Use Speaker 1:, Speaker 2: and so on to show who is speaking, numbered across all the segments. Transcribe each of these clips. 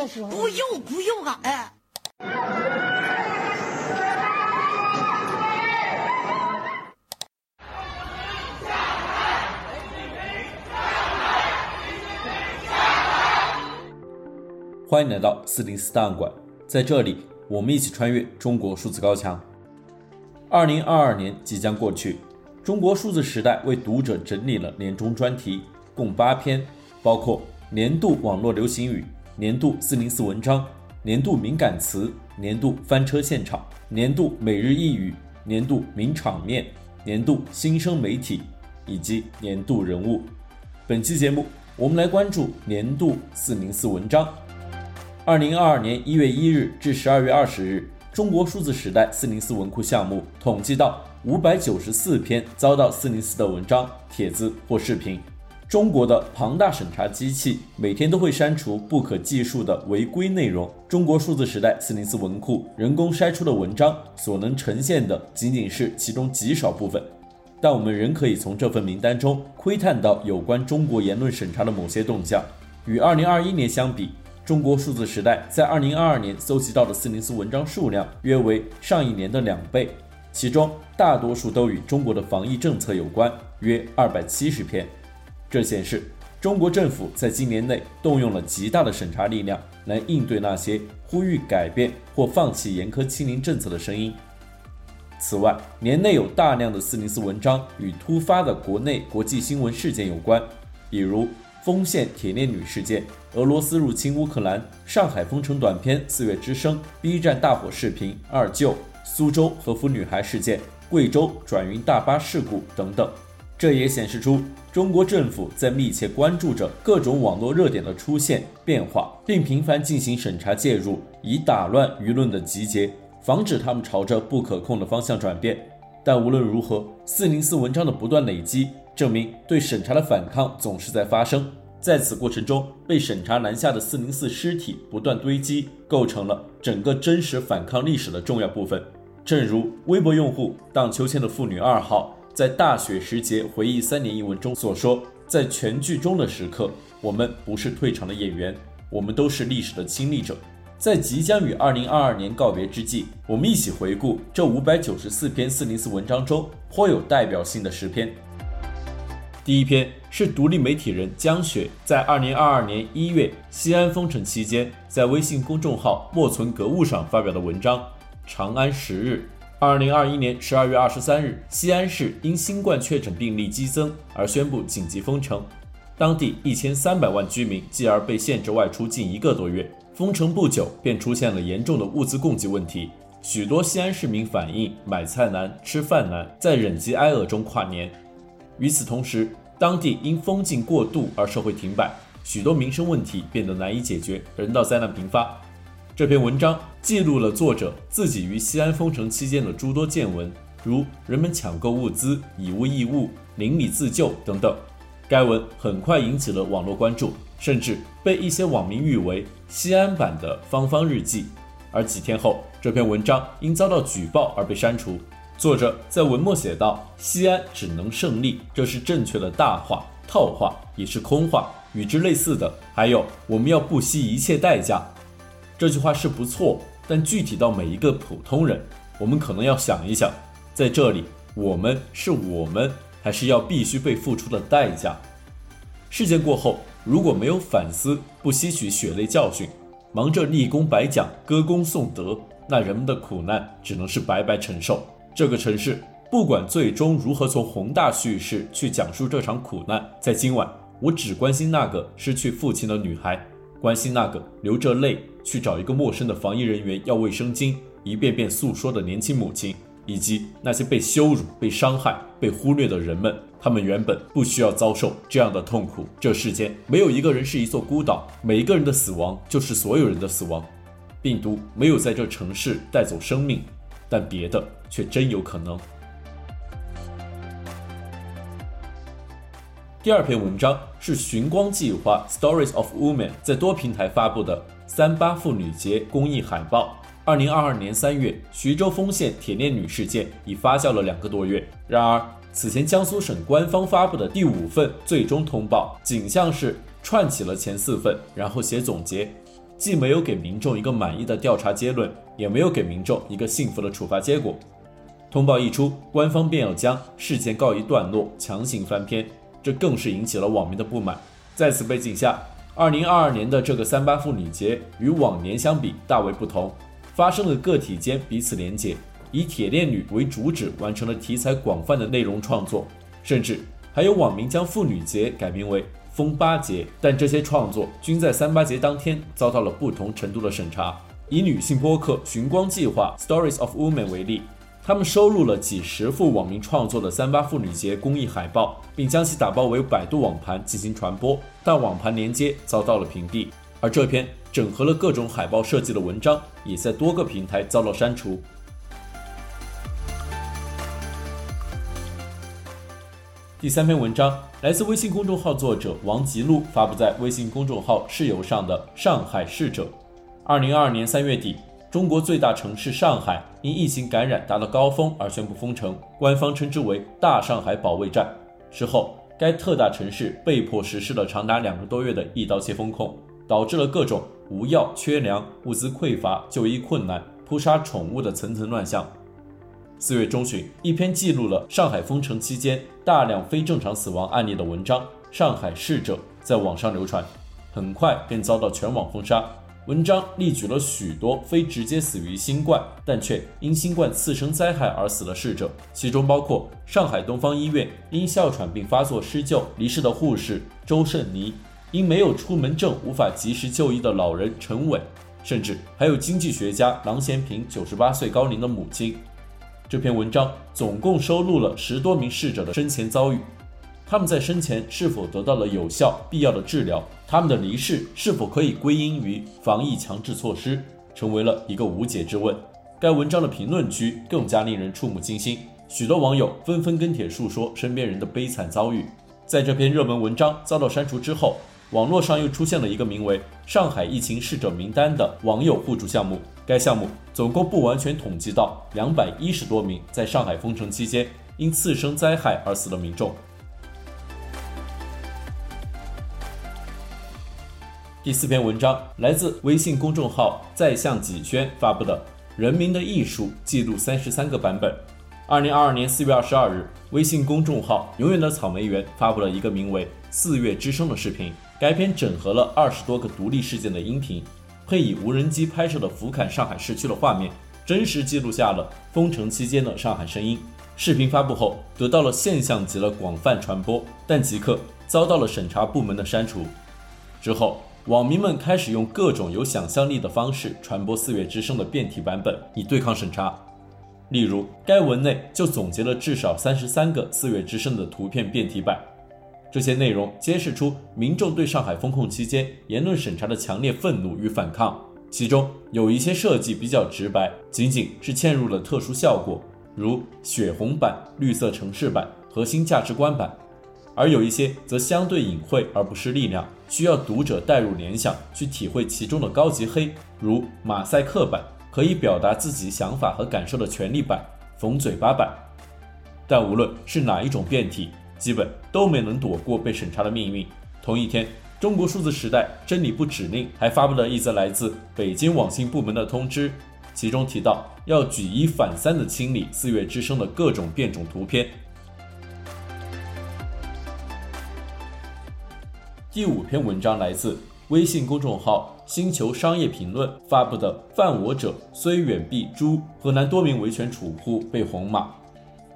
Speaker 1: 的时候。
Speaker 2: 不用不用啊，哎。
Speaker 3: 欢迎来到四零四档案馆，在这里，我们一起穿越中国数字高墙。二零二二年即将过去，中国数字时代为读者整理了年终专题，共八篇，包括年度网络流行语、年度四零四文章、年度敏感词、年度翻车现场、年度每日一语、年度名场面、年度新生媒体以及年度人物。本期节目，我们来关注年度四零四文章。二零二二年一月一日至十二月二十日，中国数字时代四零四文库项目统计到五百九十四篇遭到四零四的文章、帖子或视频。中国的庞大审查机器每天都会删除不可计数的违规内容。中国数字时代四零四文库人工筛出的文章所能呈现的仅仅是其中极少部分，但我们仍可以从这份名单中窥探到有关中国言论审查的某些动向。与二零二一年相比，中国数字时代在二零二二年搜集到的四零四文章数量约为上一年的两倍，其中大多数都与中国的防疫政策有关，约二百七十篇。这显示中国政府在今年内动用了极大的审查力量来应对那些呼吁改变或放弃严苛清零政策的声音。此外，年内有大量的四零四文章与突发的国内国际新闻事件有关，比如。丰县铁链女事件、俄罗斯入侵乌克兰、上海封城短片《四月之声》、B 站大火视频二舅、苏州和服女孩事件、贵州转运大巴事故等等，这也显示出中国政府在密切关注着各种网络热点的出现变化，并频繁进行审查介入，以打乱舆论的集结，防止他们朝着不可控的方向转变。但无论如何，四零四文章的不断累积。证明对审查的反抗总是在发生，在此过程中被审查拦下的四零四尸体不断堆积，构成了整个真实反抗历史的重要部分。正如微博用户荡秋千的妇女二号在大雪时节回忆三年一文中所说：“在全剧终的时刻，我们不是退场的演员，我们都是历史的亲历者。”在即将与二零二二年告别之际，我们一起回顾这五百九十四篇四零四文章中颇有代表性的十篇。第一篇是独立媒体人江雪在二零二二年一月西安封城期间，在微信公众号“莫存格物”上发表的文章《长安十日》。二零二一年十二月二十三日，西安市因新冠确诊病例激增而宣布紧急封城，当地一千三百万居民继而被限制外出近一个多月。封城不久，便出现了严重的物资供给问题，许多西安市民反映买菜难、吃饭难，在忍饥挨饿中跨年。与此同时，当地因封禁过度而社会停摆，许多民生问题变得难以解决，人道灾难频发。这篇文章记录了作者自己于西安封城期间的诸多见闻，如人们抢购物资、以物易物、邻里自救等等。该文很快引起了网络关注，甚至被一些网民誉为“西安版的芳芳日记”。而几天后，这篇文章因遭到举报而被删除。作者在文末写道：“西安只能胜利，这是正确的大话、套话，也是空话。与之类似的还有，我们要不惜一切代价。”这句话是不错，但具体到每一个普通人，我们可能要想一想，在这里，我们是我们，还是要必须被付出的代价？事件过后，如果没有反思，不吸取血泪教训，忙着立功摆奖、歌功颂德，那人们的苦难只能是白白承受。这个城市不管最终如何从宏大叙事去讲述这场苦难，在今晚，我只关心那个失去父亲的女孩，关心那个流着泪去找一个陌生的防疫人员要卫生巾，一遍遍诉说的年轻母亲，以及那些被羞辱、被伤害、被忽略的人们。他们原本不需要遭受这样的痛苦。这世间没有一个人是一座孤岛，每一个人的死亡就是所有人的死亡。病毒没有在这城市带走生命。但别的却真有可能。第二篇文章是寻光计划 Stories of Women 在多平台发布的三八妇女节公益海报。二零二二年三月，徐州丰县铁链女事件已发酵了两个多月。然而，此前江苏省官方发布的第五份最终通报，仅像是串起了前四份，然后写总结。既没有给民众一个满意的调查结论，也没有给民众一个幸福的处罚结果。通报一出，官方便要将事件告一段落，强行翻篇，这更是引起了网民的不满。在此背景下，二零二二年的这个三八妇女节与往年相比大为不同，发生了个体间彼此连结，以铁链女为主旨完成了题材广泛的内容创作，甚至还有网民将妇女节改名为疯八节，但这些创作均在三八节当天遭到了不同程度的审查。以女性播客“寻光计划 ”（Stories of Women） 为例，他们收录了几十幅网民创作的三八妇女节公益海报，并将其打包为百度网盘进行传播，但网盘连接遭到了屏蔽。而这篇整合了各种海报设计的文章，也在多个平台遭到删除。第三篇文章来自微信公众号作者王吉路发布在微信公众号“室友”上的《上海逝者》。二零二二年三月底，中国最大城市上海因疫情感染达到高峰而宣布封城，官方称之为“大上海保卫战”。之后，该特大城市被迫实施了长达两个多月的一刀切封控，导致了各种无药、缺粮、物资匮乏、就医困难、扑杀宠物的层层乱象。四月中旬，一篇记录了上海封城期间大量非正常死亡案例的文章《上海逝者》在网上流传，很快便遭到全网封杀。文章列举了许多非直接死于新冠，但却因新冠次生灾害而死的逝者，其中包括上海东方医院因哮喘病发作施救离世的护士周胜妮，因没有出门证无法及时就医的老人陈伟，甚至还有经济学家郎咸平九十八岁高龄的母亲。这篇文章总共收录了十多名逝者的生前遭遇，他们在生前是否得到了有效必要的治疗？他们的离世是否可以归因于防疫强制措施？成为了一个无解之问。该文章的评论区更加令人触目惊心，许多网友纷纷跟帖述说身边人的悲惨遭遇。在这篇热门文章遭到删除之后，网络上又出现了一个名为“上海疫情逝者名单”的网友互助项目。该项目总共不完全统计到两百一十多名在上海封城期间因次生灾害而死的民众。第四篇文章来自微信公众号“在向几轩”发布的《人民的艺术》，记录三十三个版本。二零二二年四月二十二日，微信公众号“永远的草莓园”发布了一个名为《四月之声》的视频。该片整合了二十多个独立事件的音频，配以无人机拍摄的俯瞰上海市区的画面，真实记录下了封城期间的上海声音。视频发布后，得到了现象级的广泛传播，但即刻遭到了审查部门的删除。之后，网民们开始用各种有想象力的方式传播《四月之声》的变体版本，以对抗审查。例如，该文内就总结了至少三十三个《四月之声》的图片变体版。这些内容揭示出民众对上海封控期间言论审查的强烈愤怒与反抗，其中有一些设计比较直白，仅仅是嵌入了特殊效果，如血红版、绿色城市版、核心价值观版；而有一些则相对隐晦而不失力量，需要读者带入联想去体会其中的高级黑，如马赛克版，可以表达自己想法和感受的权力版、缝嘴巴版。但无论是哪一种变体，基本都没能躲过被审查的命运。同一天，中国数字时代真理部指令还发布了一则来自北京网信部门的通知，其中提到要举一反三地清理四月之声的各种变种图片。第五篇文章来自微信公众号“星球商业评论”发布的“犯我者虽远必诛”，河南多名维权储户被红码。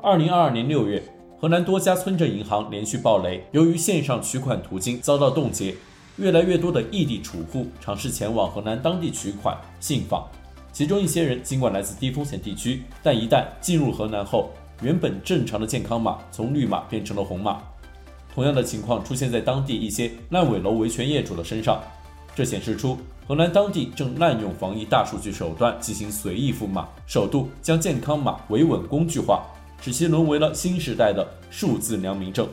Speaker 3: 二零二二年六月。河南多家村镇银行连续暴雷，由于线上取款途径遭到冻结，越来越多的异地储户尝试前往河南当地取款信访。其中一些人尽管来自低风险地区，但一旦进入河南后，原本正常的健康码从绿码变成了红码。同样的情况出现在当地一些烂尾楼维权业主的身上，这显示出河南当地正滥用防疫大数据手段进行随意赋码，首度将健康码维稳工具化。使其沦为了新时代的数字良民证。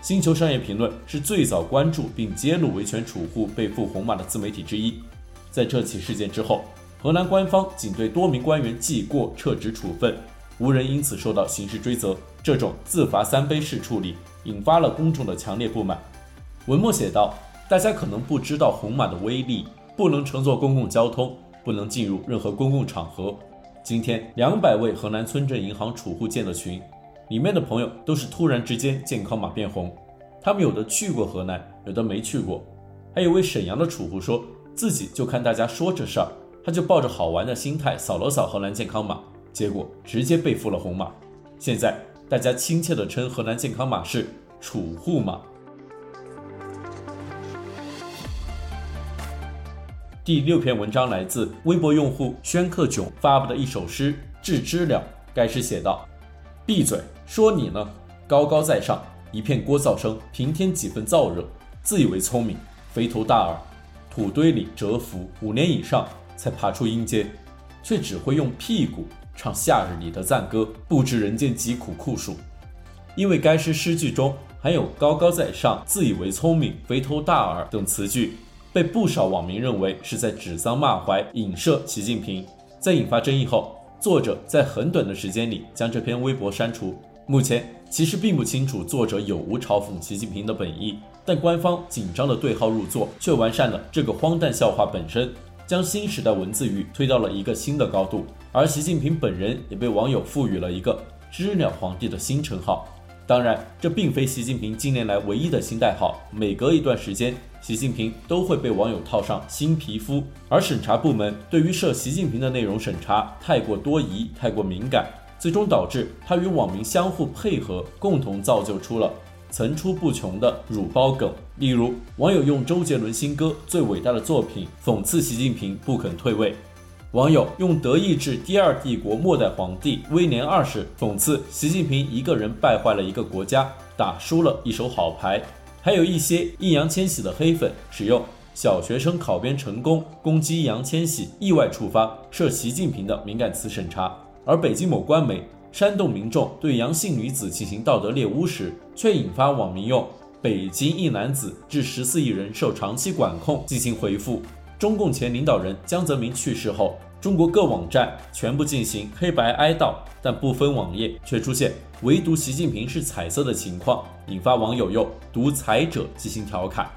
Speaker 3: 星球商业评论是最早关注并揭露维权储户被赋红码的自媒体之一。在这起事件之后，河南官方仅对多名官员记过撤职处分，无人因此受到刑事追责。这种自罚三杯式处理引发了公众的强烈不满。文末写道：“大家可能不知道红码的威力，不能乘坐公共交通，不能进入任何公共场合。今天，两百位河南村镇银行储户建的群，里面的朋友都是突然之间健康码变红。他们有的去过河南，有的没去过。还有位沈阳的储户说自己就看大家说这事儿，他就抱着好玩的心态扫了扫河南健康码，结果直接被赋了红码。现在大家亲切地称河南健康码是储户码。第六篇文章来自微博用户宣克炯发布的一首诗《致知了》。该诗写道：“闭嘴，说你呢，高高在上，一片聒噪声，平添几分燥热，自以为聪明，肥头大耳，土堆里蛰伏五年以上才爬出阴间，却只会用屁股唱夏日里的赞歌，不知人间疾苦酷暑。因为该诗诗句中含有‘高高在上’‘自以为聪明’‘肥头大耳’等词句。”被不少网民认为是在指桑骂槐、影射习近平，在引发争议后，作者在很短的时间里将这篇微博删除。目前其实并不清楚作者有无嘲讽习近平的本意，但官方紧张的对号入座，却完善了这个荒诞笑话本身，将新时代文字狱推到了一个新的高度。而习近平本人也被网友赋予了一个“知了皇帝”的新称号。当然，这并非习近平近年来唯一的新代号，每隔一段时间。习近平都会被网友套上新皮肤，而审查部门对于涉习近平的内容审查太过多疑、太过敏感，最终导致他与网民相互配合，共同造就出了层出不穷的乳包梗。例如，网友用周杰伦新歌《最伟大的作品》讽刺习近平不肯退位；网友用德意志第二帝国末代皇帝威廉二世讽刺习近平一个人败坏了一个国家，打输了一手好牌。还有一些易烊千玺的黑粉使用“小学生考编成功”攻击易烊千玺，意外触发涉习近平的敏感词审查。而北京某官媒煽动民众对阳性女子进行道德猎污时，却引发网民用“北京一男子致十四亿人受长期管控”进行回复。中共前领导人江泽民去世后，中国各网站全部进行黑白哀悼，但部分网页却出现唯独习近平是彩色的情况，引发网友用“独裁者”进行调侃。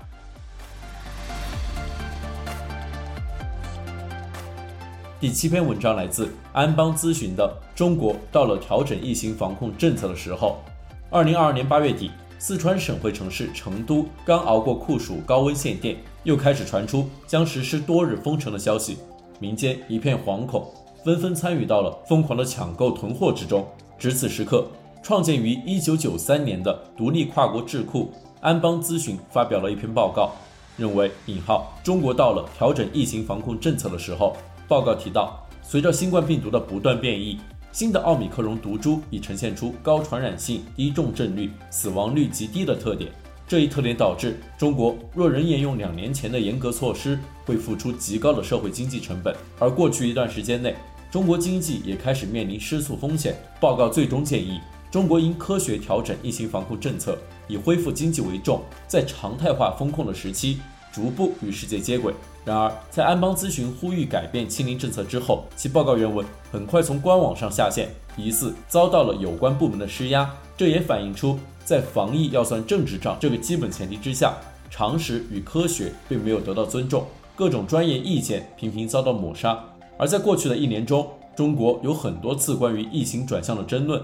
Speaker 3: 第七篇文章来自安邦咨询的《中国到了调整疫情防控政策的时候》。二零二二年八月底，四川省会城市成都刚熬过酷暑高温限电，又开始传出将实施多日封城的消息。民间一片惶恐，纷纷参与到了疯狂的抢购囤货之中。值此时刻，创建于1993年的独立跨国智库安邦咨询发表了一篇报告，认为“引号中国到了调整疫情防控政策的时候”。报告提到，随着新冠病毒的不断变异，新的奥米克戎毒株已呈现出高传染性、低重症率、死亡率极低的特点。这一特点导致中国若仍沿用两年前的严格措施，会付出极高的社会经济成本。而过去一段时间内，中国经济也开始面临失速风险。报告最终建议，中国应科学调整疫情防控政策，以恢复经济为重，在常态化风控的时期，逐步与世界接轨。然而，在安邦咨询呼吁改变清零政策之后，其报告原文很快从官网上下线，疑似遭到了有关部门的施压。这也反映出，在防疫要算政治账这个基本前提之下，常识与科学并没有得到尊重，各种专业意见频频遭到抹杀。而在过去的一年中，中国有很多次关于疫情转向的争论。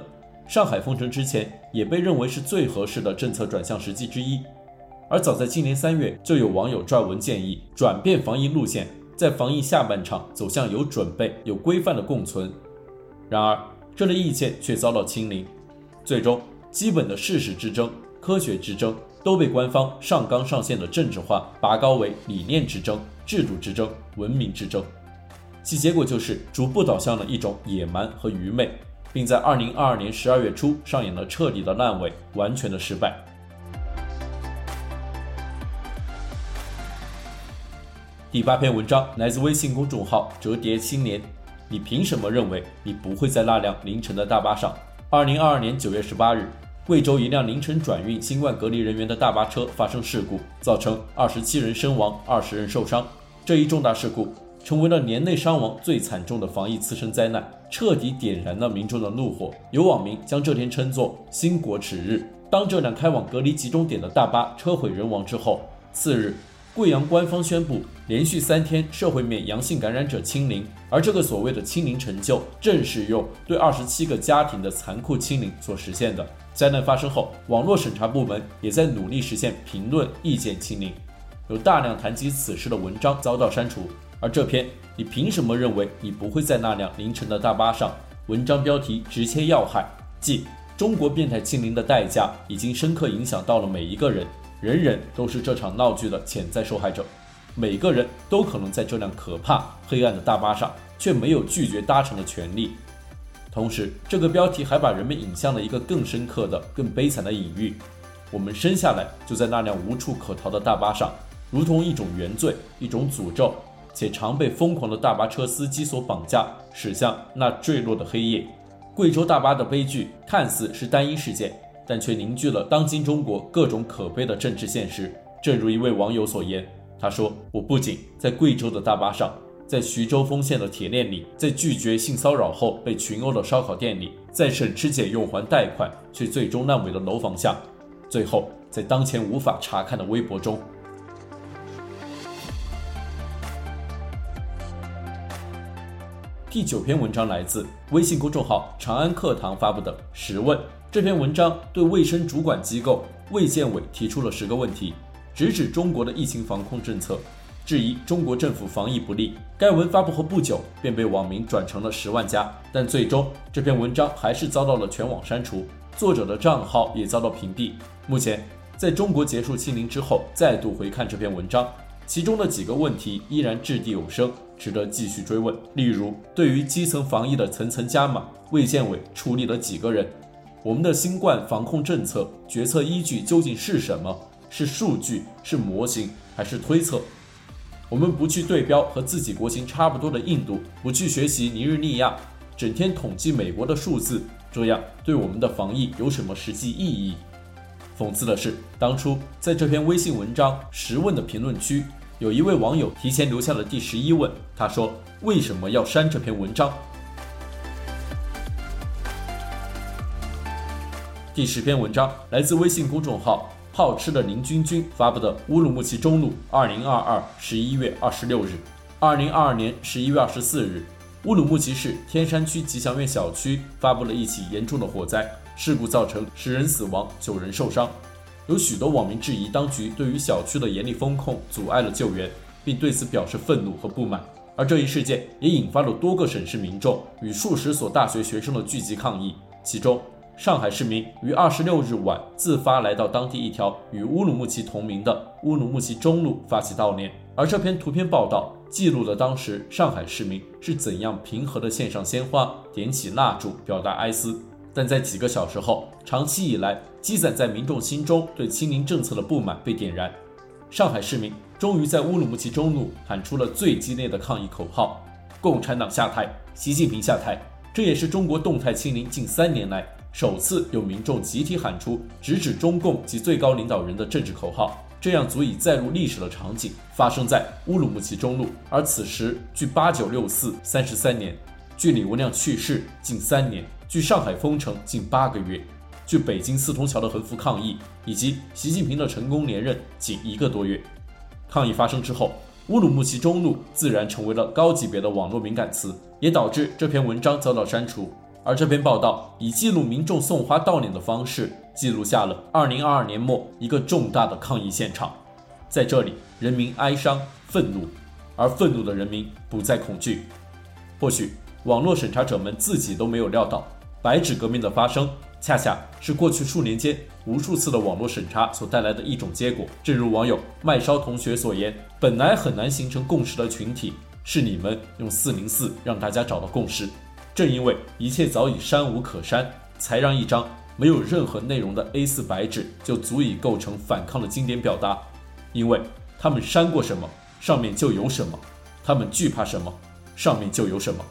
Speaker 3: 上海封城之前，也被认为是最合适的政策转向时机之一。而早在今年三月，就有网友撰文建议转变防疫路线，在防疫下半场走向有准备、有规范的共存。然而，这类意见却遭到清零。最终，基本的事实之争、科学之争都被官方上纲上线的政治化拔高为理念之争、制度之争、文明之争，其结果就是逐步导向了一种野蛮和愚昧，并在二零二二年十二月初上演了彻底的烂尾、完全的失败。第八篇文章来自微信公众号“折叠青年”，你凭什么认为你不会在那辆凌晨的大巴上？二零二二年九月十八日，贵州一辆凌晨转运新冠隔离人员的大巴车发生事故，造成二十七人身亡，二十人受伤。这一重大事故成为了年内伤亡最惨重的防疫次生灾难，彻底点燃了民众的怒火。有网民将这天称作“新国耻日”。当这辆开往隔离集中点的大巴车毁人亡之后，次日，贵阳官方宣布，连续三天社会面阳性感染者清零，而这个所谓的清零成就，正是用对二十七个家庭的残酷清零所实现的。灾难发生后，网络审查部门也在努力实现评论意见清零，有大量谈及此事的文章遭到删除。而这篇“你凭什么认为你不会在那辆凌晨的大巴上”文章标题直切要害，即中国变态清零的代价已经深刻影响到了每一个人。人人都是这场闹剧的潜在受害者，每个人都可能在这辆可怕黑暗的大巴上，却没有拒绝搭乘的权利。同时，这个标题还把人们引向了一个更深刻的、更悲惨的隐喻：我们生下来就在那辆无处可逃的大巴上，如同一种原罪、一种诅咒，且常被疯狂的大巴车司机所绑架，驶向那坠落的黑夜。贵州大巴的悲剧看似是单一事件。但却凝聚了当今中国各种可悲的政治现实。正如一位网友所言，他说：“我不仅在贵州的大巴上，在徐州丰县的铁链里，在拒绝性骚扰后被群殴的烧烤店里，在省吃俭用还贷款却最终烂尾的楼房下，最后在当前无法查看的微博中。”第九篇文章来自微信公众号“长安课堂”发布的十问。这篇文章对卫生主管机构卫健委提出了十个问题，直指中国的疫情防控政策，质疑中国政府防疫不力。该文发布后不久便被网民转成了十万加，但最终这篇文章还是遭到了全网删除，作者的账号也遭到屏蔽。目前，在中国结束清零之后，再度回看这篇文章，其中的几个问题依然掷地有声，值得继续追问。例如，对于基层防疫的层层加码，卫健委处理了几个人？我们的新冠防控政策决策依据究竟是什么？是数据，是模型，还是推测？我们不去对标和自己国情差不多的印度，不去学习尼日利亚，整天统计美国的数字，这样对我们的防疫有什么实际意义？讽刺的是，当初在这篇微信文章十问的评论区，有一位网友提前留下了第十一问，他说：“为什么要删这篇文章？”第十篇文章来自微信公众号“好吃的林君君”发布的乌鲁木齐中路，二零二二十一月二十六日，二零二二年十一月二十四日，乌鲁木齐市天山区吉祥苑小区发布了一起严重的火灾事故，造成十人死亡、九人受伤。有许多网民质疑当局对于小区的严厉封控阻碍了救援，并对此表示愤怒和不满。而这一事件也引发了多个省市民众与数十所大学学生的聚集抗议，其中。上海市民于二十六日晚自发来到当地一条与乌鲁木齐同名的乌鲁木齐中路发起悼念，而这篇图片报道记录了当时上海市民是怎样平和地献上鲜花、点起蜡烛表达哀思。但在几个小时后，长期以来积攒在民众心中对清零政策的不满被点燃，上海市民终于在乌鲁木齐中路喊出了最激烈的抗议口号：“共产党下台，习近平下台。”这也是中国动态清零近三年来。首次有民众集体喊出直指中共及最高领导人的政治口号，这样足以载入历史的场景发生在乌鲁木齐中路。而此时，距八九六四三十三年，距李文亮去世近三年，距上海封城近八个月，距北京四通桥的横幅抗议以及习近平的成功连任仅一个多月。抗议发生之后，乌鲁木齐中路自然成为了高级别的网络敏感词，也导致这篇文章遭到删除。而这篇报道以记录民众送花悼念的方式，记录下了2022年末一个重大的抗议现场。在这里，人民哀伤、愤怒，而愤怒的人民不再恐惧。或许网络审查者们自己都没有料到，白纸革命的发生，恰恰是过去数年间无数次的网络审查所带来的一种结果。正如网友麦烧同学所言：“本来很难形成共识的群体，是你们用四零四让大家找到共识。”正因为一切早已删无可删，才让一张没有任何内容的 A4 白纸就足以构成反抗的经典表达。因为他们删过什么，上面就有什么；他们惧怕什么，上面就有什么。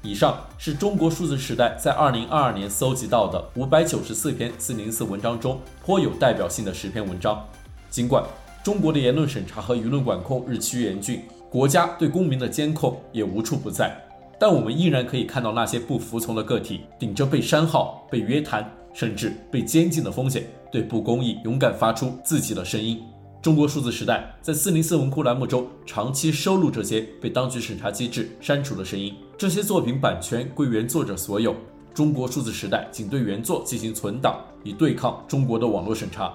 Speaker 3: 以上是中国数字时代在2022年搜集到的594篇404文章中颇有代表性的十篇文章。尽管中国的言论审查和舆论管控日趋严峻。国家对公民的监控也无处不在，但我们依然可以看到那些不服从的个体，顶着被删号、被约谈，甚至被监禁的风险，对不公义勇敢发出自己的声音。中国数字时代在四零四文库栏目中长期收录这些被当局审查机制删除的声音。这些作品版权归原作者所有。中国数字时代仅对原作进行存档，以对抗中国的网络审查。